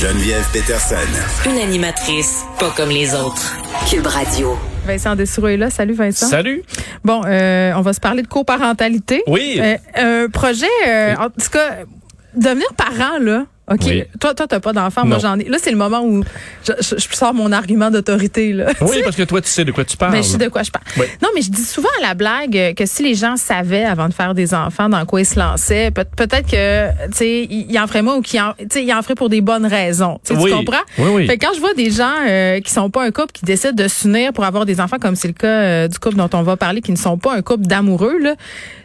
Geneviève Peterson. Une animatrice pas comme les autres. Cube Radio. Vincent Dessoureau est là. Salut Vincent. Salut. Bon, euh, on va se parler de coparentalité. Oui. Euh, un projet, euh, en tout cas, devenir parent, là. OK? Oui. Toi, toi, t'as pas d'enfant. Moi, j'en ai. Là, c'est le moment où je, je- je sors mon argument d'autorité, là. Oui, parce que toi, tu sais de quoi tu parles. Ben, je sais de quoi je parle. Oui. Non, mais je dis souvent à la blague que si les gens savaient avant de faire des enfants dans quoi ils se lançaient, peut- peut-être que, tu sais, ils en feraient moins ou qu'ils en, tu sais, ils en feraient pour des bonnes raisons. Tu sais, Oui. tu comprends? Oui, oui. Fait que quand je vois des gens euh, qui sont pas un couple, qui décident de s'unir pour avoir des enfants, comme c'est le cas euh, du couple dont on va parler, qui ne sont pas un couple d'amoureux, là,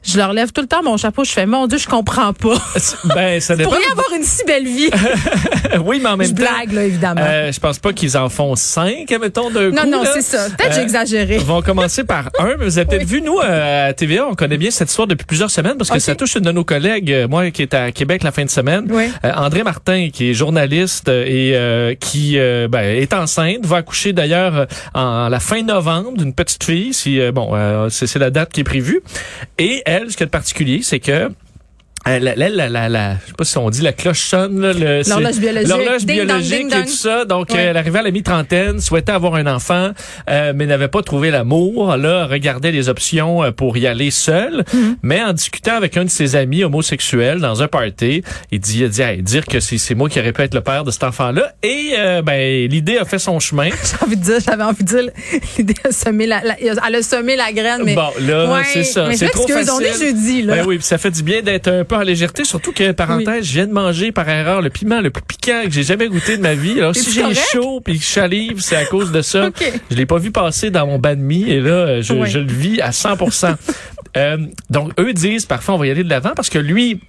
je leur lève tout le temps mon chapeau. Je fais, mon Dieu, je comprends pas. Ben, ça dépend. avoir une si belle vie. oui, mais en même je temps. blague, là, évidemment. euh, je pense pas qu'ils en font cinq, mettons, d'un non, coup. non, là. c'est ça. Peut-être que Euh, j'ai exagéré. On va commencer par un, mais vous avez peut-être Oui. vu, nous, euh, à TVA, on connaît bien cette histoire depuis plusieurs semaines parce que ça touche une de nos collègues, euh, moi qui est à Québec la fin de semaine. Oui. Euh, André Martin, qui est journaliste euh, et euh, qui ben, est enceinte, va accoucher d'ailleurs euh, en la fin novembre d'une petite fille. Si euh, bon, euh, c'est la date qui est prévue. Et elle, ce qui est particulier, c'est que la, la, la, la, la- je sais pas si on dit la cloche sonne, L'horloge biologique. L'horloge biologique et tout ça. Donc, euh, elle arrivait à la mi-trentaine, souhaitait avoir un enfant, euh, mais n'avait pas trouvé l'amour. Là, regardait les options euh, pour y aller seule. Mm-hmm. Mais en discutant avec un de ses amis homosexuels dans un party, il dit, il dit Hey, dire que c'est c'est moi qui aurais pu être le père de cet enfant-là. Et euh, ben, l'idée a fait son chemin. J'ai envie de dire, j'avais envie de dire, l'idée a semé la, elle a semé la graine, mais. bon, là, Ouais, c'est ça. C'est trop m'excuse, on facile. est jeudi, là. Ben oui, ça fait du bien d'être un peu en légèreté, surtout que, parenthèse, je viens de manger par erreur le piment le plus piquant que j'ai jamais goûté de ma vie. Alors, si j'ai chaud puis que je salive, c'est à cause de ça. OK. Je l'ai pas vu passer dans mon bas de mie et là, je, le vis à 100% Euh, Donc, eux disent, parfois, on va y aller de l'avant parce que lui,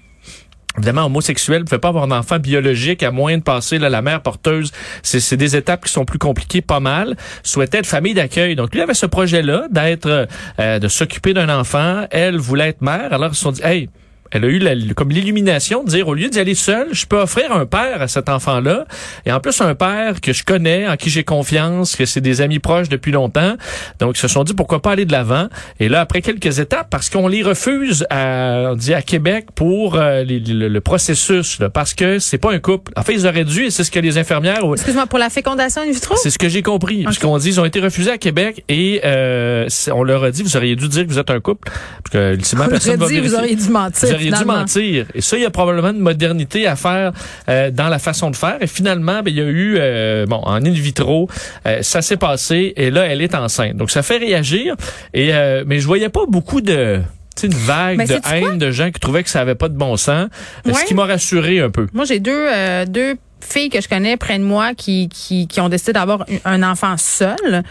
Évidemment, homosexuel ne peut pas avoir d'enfant biologique à moins de passer là, la mère porteuse. C'est c'est des étapes qui sont plus compliquées, pas mal. Souhaitait être famille d'accueil. Donc, lui avait ce projet-là d'être, euh, de s'occuper d'un enfant. Elle voulait être mère. Alors, ils se sont dit, hey, elle a eu la- comme l'illumination de dire, au lieu d'y aller seule, je peux offrir un père à cet enfant-là. Et en plus, un père que je connais, en qui j'ai confiance, que c'est des amis proches depuis longtemps. Donc, ils se sont dit, pourquoi pas aller de l'avant? Et là, après quelques étapes, parce qu'on les refuse à, on dit à Québec pour euh, les- le, le processus, là, parce que c'est pas un couple. En fait, ils auraient dû, et c'est ce que les infirmières... Excuse-moi, pour la fécondation in vitro? C'est ce que j'ai compris. Parce qu'on dit, ils ont été refusés à Québec et euh, on leur a dit, vous auriez dû dire que vous êtes un couple. Parce que, ultimement, On personne aurait va dit, vous auriez dû mentir. Auriez dû mentir. Et ça, il y a probablement une modernité à faire euh, dans la façon de faire. Et finalement, ben, il y a eu, euh, bon, en in vitro, euh, ça s'est passé et là, elle est enceinte. Donc, ça fait réagir. Et mais je voyais pas beaucoup de une vague Mais de haine de gens qui trouvaient que ça avait pas de bon sens. Ouais. Ce qui m'a rassuré un peu. Moi, j'ai deux, euh, deux filles que je connais près de moi qui, qui, qui ont décidé d'avoir un enfant seul.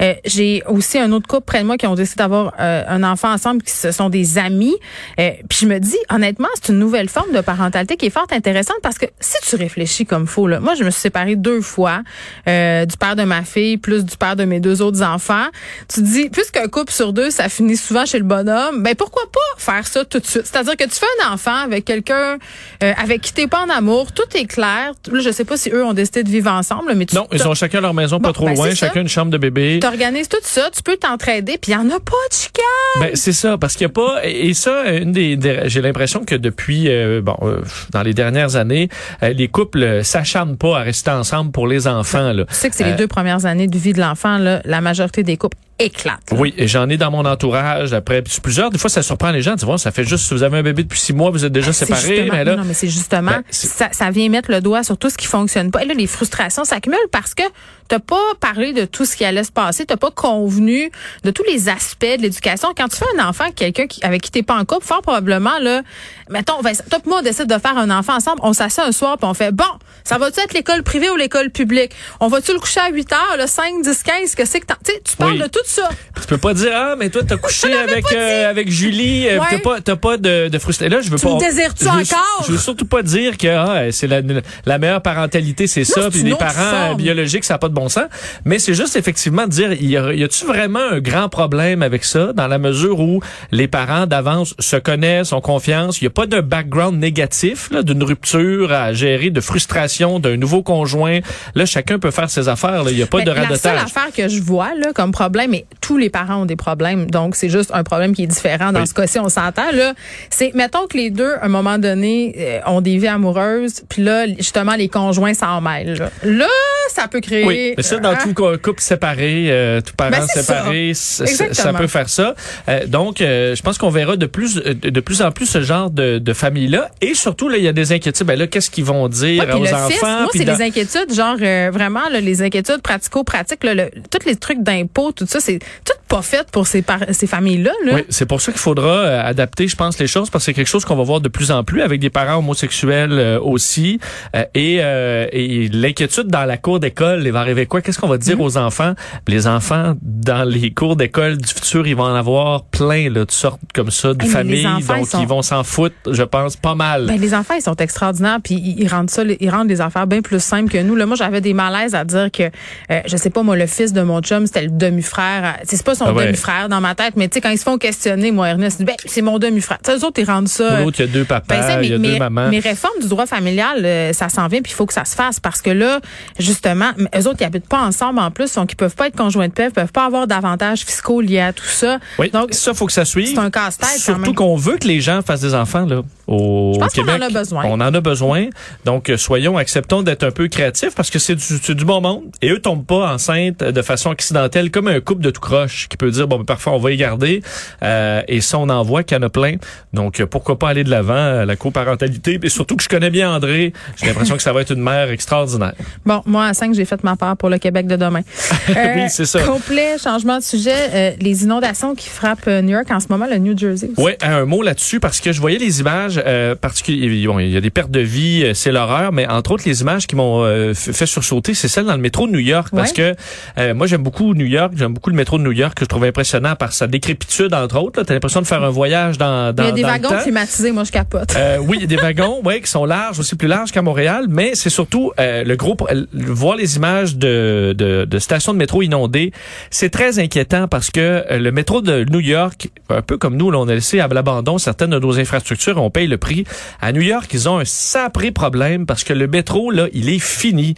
Euh, j'ai aussi un autre couple près de moi qui ont décidé d'avoir euh, un enfant ensemble, qui ce sont des amis. Euh, puis je me dis, honnêtement, c'est une nouvelle forme de parentalité qui est fort intéressante parce que si tu réfléchis comme faut, là, moi, je me suis séparée deux fois euh, du père de ma fille plus du père de mes deux autres enfants. Tu te dis, puisqu'un couple sur deux, ça finit souvent chez le bonhomme, ben pourquoi pas faire ça tout de suite? C'est-à-dire que tu fais un enfant avec quelqu'un avec qui t'es pas en amour, tout est clair. Là, je sais pas si eux ont décidé de vivre ensemble, mais tu Non, ils ont chacun leur maison, Bon, pas trop ben, loin, ça. chacun une chambre de bébé. T'organises tout ça, tu peux t'entraider, puis il y en a pas de chicane. Ben c'est ça parce qu'il y a pas et ça une des, des- j'ai l'impression que depuis euh, bon euh, dans les dernières années euh, les couples s'acharnent pas à rester ensemble pour les enfants là. Tu sais que c'est les deux premières années de vie de l'enfant, là, la majorité des couples éclate. là. Oui, et j'en ai dans mon entourage après plusieurs. Des fois, ça surprend les gens. Tu vois, ça fait juste, vous avez un bébé depuis six mois, vous êtes déjà C'est séparés. Mais là, non, mais c'est justement, Ben, ça, ça vient mettre le doigt sur tout ce qui fonctionne pas. Et là, les frustrations s'accumulent parce que t'as pas parlé de tout ce qui allait se passer, t'as pas convenu de tous les aspects de l'éducation. Quand tu fais un enfant avec quelqu'un qui, avec qui t'es pas en couple, fort probablement, là, mettons, Vincent, toi et moi, on décide de faire un enfant ensemble, on s'assied un soir puis on fait, bon, ça va-tu être l'école privée ou l'école publique? On va-tu le coucher à 8 heures, le 5, 10, 15, que c'est que tu parles Oui. de tout ça. tu peux pas dire, ah, mais toi, t'as couché avec, euh, avec Julie, euh, Ouais. t'as pas, t'as pas de, de frustration. Là, je veux Tu pas. me désires-tu je veux- encore? Je veux surtout pas dire que, ah, c'est la, la meilleure parentalité, c'est ça, puis les parents euh, forme. biologiques, ça n'a pas de bon sens. Mais c'est juste effectivement de dire, y a-tu vraiment un grand problème avec ça, dans la mesure où les parents d'avance se connaissent, ont confiance, il y a pas de background négatif, là, d'une rupture à gérer, de frustration d'un nouveau conjoint. Là, chacun peut faire ses affaires, là. Il y a pas de La seule radotage. affaire que je vois là, comme problème, tous les parents ont des problèmes, donc c'est juste un problème qui est différent dans Oui. ce cas-ci, on s'entend. là. C'est, mettons que les deux, à un moment donné, euh, ont des vies amoureuses, puis là, justement, les conjoints s'en mêlent. Là, Là, ça peut créer... Oui, mais ça, dans euh, tout cou- couple séparé, euh, tout parent Ben, séparé, ça peut faire ça. Euh, donc, euh, je pense qu'on verra de plus euh, de plus en plus ce genre de, de famille-là. Et surtout, là, il y a des inquiétudes. Ben là, qu'est-ce qu'ils vont dire Ouais, aux le enfants? moi, c'est dans- les inquiétudes, genre euh, vraiment là, les inquiétudes pratico-pratiques, là, le- tous les trucs d'impôts, tout ça, c'est tout pas fait pour ces, par- ces familles-là. Là. Oui, c'est pour ça qu'il faudra euh, adapter, je pense, les choses, parce que c'est quelque chose qu'on va voir de plus en plus avec des parents homosexuels euh, aussi. Euh, et euh, et l'inquiétude dans la cour d'école, il va arriver quoi? Qu'est-ce qu'on va dire aux enfants? Les enfants, dans les cours d'école du futur, ils vont en avoir plein, là, de sortes comme ça, de Hey, familles. enfants, Donc, ils sont- ils vont s'en foutre, je pense, pas mal. Ben, les enfants, ils sont extraordinaires, puis ils, ils rendent ça, ils rendent les affaires bien plus simples que nous. Là, moi, j'avais des malaises à dire que, euh, je sais pas, moi, le fils de mon chum, c'était le demi-frère. À- C'est pas son Ah ouais. demi-frère dans ma tête, mais tu sais, quand ils se font questionner, moi, Ernest, ben, c'est mon demi-frère. Eux autres, ils rendent ça. L'autre, il y a deux papas, ben, ça, il y a mais, deux mamans. mais réforme du droit familial, euh, ça s'en vient, puis il faut que ça se fasse parce que là, justement, eux autres, ils habitent pas ensemble en plus, donc ils peuvent pas être conjoints de paix, ils peuvent pas avoir d'avantages fiscaux liés à tout ça. Oui, Donc, ça, faut que ça suive. c'est un casse-tête Surtout qu'on veut que les gens fassent des enfants là, au Je pense qu'on Québec. en a besoin. On en a besoin. Donc, euh, soyons, acceptons d'être un peu créatifs parce que c'est du, bon monde. Et eux tombent pas enceintes de façon accidentelle comme un couple de tout croche qui peut dire, bon, ben, parfois, on va y garder. Euh, et ça, on en voit qu'il y en a plein. Donc, euh, pourquoi pas aller de l'avant à la coparentalité. Et surtout que je connais bien André. J'ai l'impression que ça va être une mère extraordinaire. Bon, moi, à 5, j'ai fait ma part pour le Québec de demain. Euh, Oui, c'est ça. Complet changement de sujet. euh, les inondations qui frappent euh, New York en ce moment, le New Jersey. aussi. Oui, un mot là-dessus parce que je voyais les images euh, particulières. Bon, il y a des pertes de vie, euh, c'est l'horreur, mais entre autres les images qui m'ont euh, fait sursauter, c'est celles dans le métro de New York parce que euh, moi j'aime beaucoup New York, j'aime beaucoup le métro de New York que je trouve impressionnant par sa décrépitude entre autres. T'as l'impression de faire un voyage dans dans Il y a des wagons climatisés, moi, je capote. Euh, oui, il y a des wagons, ouais, qui sont larges, aussi plus larges qu'à Montréal, mais c'est surtout euh, le gros. euh, voir les images de, de, de stations de métro inondées, c'est très inquiétant parce que euh, le métro de New York, un peu comme nous, là, on a laissé à l'abandon certaines de nos infrastructures, on paye le prix. À New York, ils ont un sapré problème parce que le métro là, il est fini.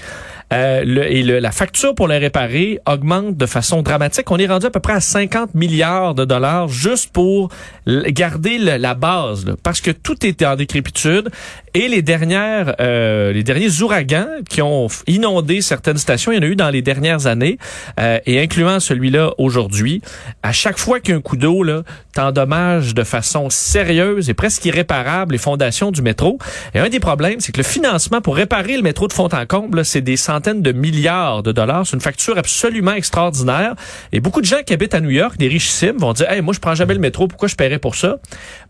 Euh, le- et le- la facture pour le réparer augmente de façon dramatique. On est rendu à peu près à 50 milliards de dollars juste pour garder la base, parce que tout était en décrépitude. Et les dernières, euh, les derniers ouragans qui ont inondé certaines stations, il y en a eu dans les dernières années, euh, et incluant celui-là aujourd'hui. À chaque fois qu'il y a un coup d'eau, là, t'endommages de façon sérieuse et presque irréparable les fondations du métro. Et un des problèmes, c'est que le financement pour réparer le métro de fond en comble, là, c'est des centaines de milliards de dollars. C'est une facture absolument extraordinaire. Et beaucoup de gens qui habitent à New York, des richissimes, vont dire, hey, moi, je prends jamais le métro, pourquoi je paierais pour ça?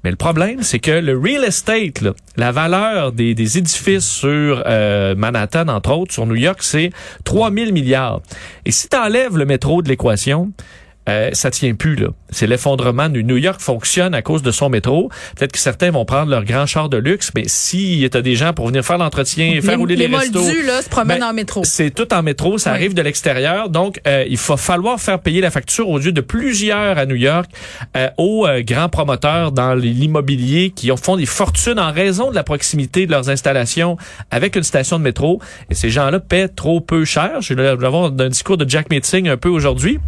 Mais le problème, c'est que le real estate, là, la valeur des, des édifices sur euh, Manhattan, entre autres, sur New York, c'est 3000 milliards. Et si tu enlèves le métro de l'équation, euh, ça tient plus là. C'est l'effondrement. de New York fonctionne à cause de son métro. Peut-être que certains vont prendre leur grand char de luxe, mais si t'as des gens pour venir faire l'entretien, faire rouler les, les restos, moldus, là, se promènent ben, en métro. c'est tout en métro, ça Oui. arrive de l'extérieur. Donc, euh, il va falloir faire payer la facture aux yeux de plusieurs à New York euh, aux euh, grands promoteurs dans l'immobilier qui ont, font des fortunes en raison de la proximité de leurs installations avec une station de métro. Et ces gens-là paient trop peu cher. Je vais avoir un discours de Jack Meeting un peu aujourd'hui.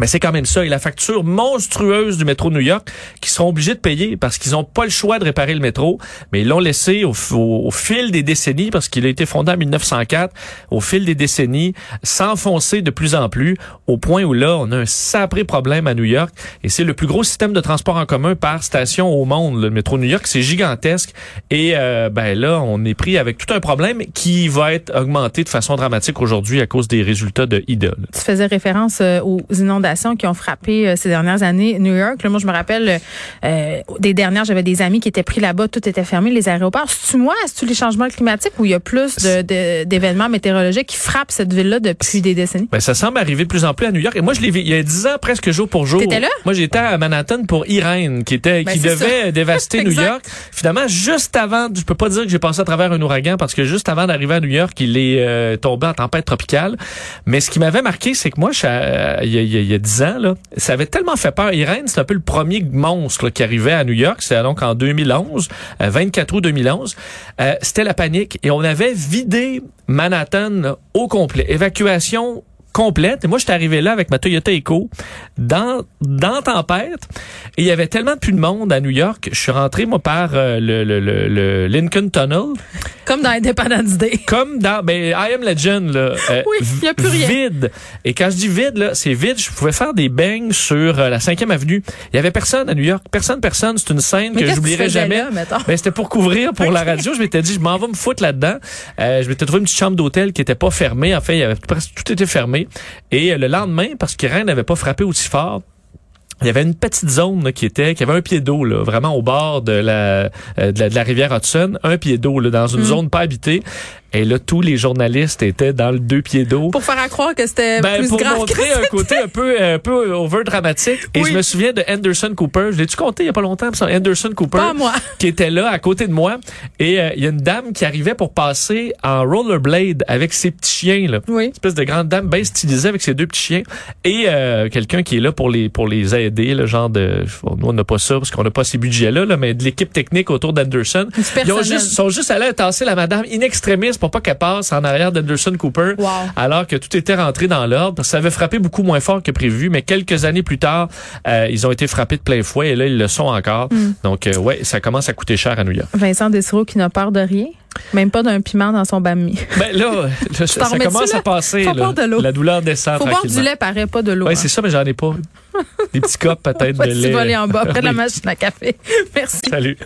Mais c'est quand même ça. Et la facture monstrueuse du métro New York, qui seront obligés de payer parce qu'ils n'ont pas le choix de réparer le métro, mais ils l'ont laissé au, au- au fil des décennies, parce qu'il a été fondé en 1904, au fil des décennies, s'enfoncer de plus en plus, au point où là, on a un sapré problème à New York. Et c'est le plus gros système de transport en commun par station au monde, le métro New York. C'est gigantesque. Et euh, ben là, on est pris avec tout un problème qui va être augmenté de façon dramatique aujourd'hui à cause des résultats de IDA. Tu faisais référence euh, aux inondations qui ont frappé euh, ces dernières années New York. Là, moi, je me rappelle euh, des dernières, j'avais des amis qui étaient pris là-bas, tout était fermé, les aéroports. C'est-tu moi, c'est-tu les changements climatiques ou il y a plus de- de- d'événements météorologiques qui frappent cette ville-là depuis des décennies? Ben, ça semble arriver de plus en plus à New York. Et moi, je l'ai vu il y a 10 ans, presque jour pour jour. T'étais là? Moi, j'étais à Manhattan pour Irène, qui était, Ben, qui devait dévaster New. York. Finalement, juste avant, je peux pas dire que j'ai passé à travers un ouragan parce que juste avant d'arriver à New York, il est euh, tombé en tempête tropicale. Mais ce qui m'avait marqué, c'est que moi, je il y, a, il y a 10 ans, là, ça avait tellement fait peur. Irène, c'est un peu le premier monstre qui arrivait à New York. C'était donc en 2011, euh, 24 août 2011. Euh, C'était la panique et on avait vidé Manhattan au complet. Évacuation complète. Et moi, j'étais arrivé là avec ma Toyota Echo dans, dans tempête. Et il y avait tellement plus de monde à New York. Je suis rentré, moi, par euh, le, le, le, le Lincoln Tunnel. Comme dans Independence Day. Comme dans ben, I Am Legend, là. euh, Oui, il y a plus rien. Vide. Et quand je dis vide, là, c'est vide. Je pouvais faire des bangs sur euh, la 5e avenue. Il y avait personne à New York. Personne, personne. C'est une scène Mais que j'oublierai jamais. mettons? Ben, c'était pour couvrir pour la radio. Je m'étais dit, je m'en vais me foutre là-dedans. Euh, je m'étais trouvé une petite chambre d'hôtel qui était pas fermée. En fait, il y avait presque tout était fermé. Et le lendemain, parce que rien n'avait pas frappé aussi fort, il y avait une petite zone là, qui était qui avait un pied d'eau là, vraiment au bord de la, euh, de la de la rivière Hudson, un pied d'eau là, dans une Mm. zone pas habitée. Et là, tous les journalistes étaient dans le deux pieds d'eau. Pour faire à croire que c'était Ben, plus pour grave montrer que un côté un peu un peu over dramatique. Et Oui. je me souviens de Anderson Cooper. Je l'ai-tu compté il y a pas longtemps? Anderson Cooper Pas moi. qui était là à côté de moi. Et euh, il y a une dame qui arrivait pour passer en rollerblade avec ses petits chiens. Là. Oui. Une espèce de grande dame bien stylisée avec ses deux petits chiens. Et euh, quelqu'un qui est là pour les pour les aider, le genre de... Nous, on n'a pas ça parce qu'on n'a pas ces budgets-là, là, mais de l'équipe technique autour d'Anderson. Ils ont juste, sont juste allés tasser la madame in extremis pour pas qu'elle passe en arrière d'Anderson Cooper. Wow. Alors que tout était rentré dans l'ordre. Ça avait frappé beaucoup moins fort que prévu, mais quelques années plus tard, euh, ils ont été frappés de plein fouet et là, ils le sont encore. Mm. Donc, euh, ouais, ça commence à coûter cher à New York. Vincent Dessureau qui n'a peur de rien. Même pas d'un piment dans son bami. Ben là, là, ça, commence à passer. Faut là. boire de l'eau. La douleur descend Faut boire du lait, paraît pas de l'eau. Ouais, hein. c'est ça, mais j'en ai pas. Des petits copes peut-être de lait. volé en bas, près de la machine à café. Merci. Salut.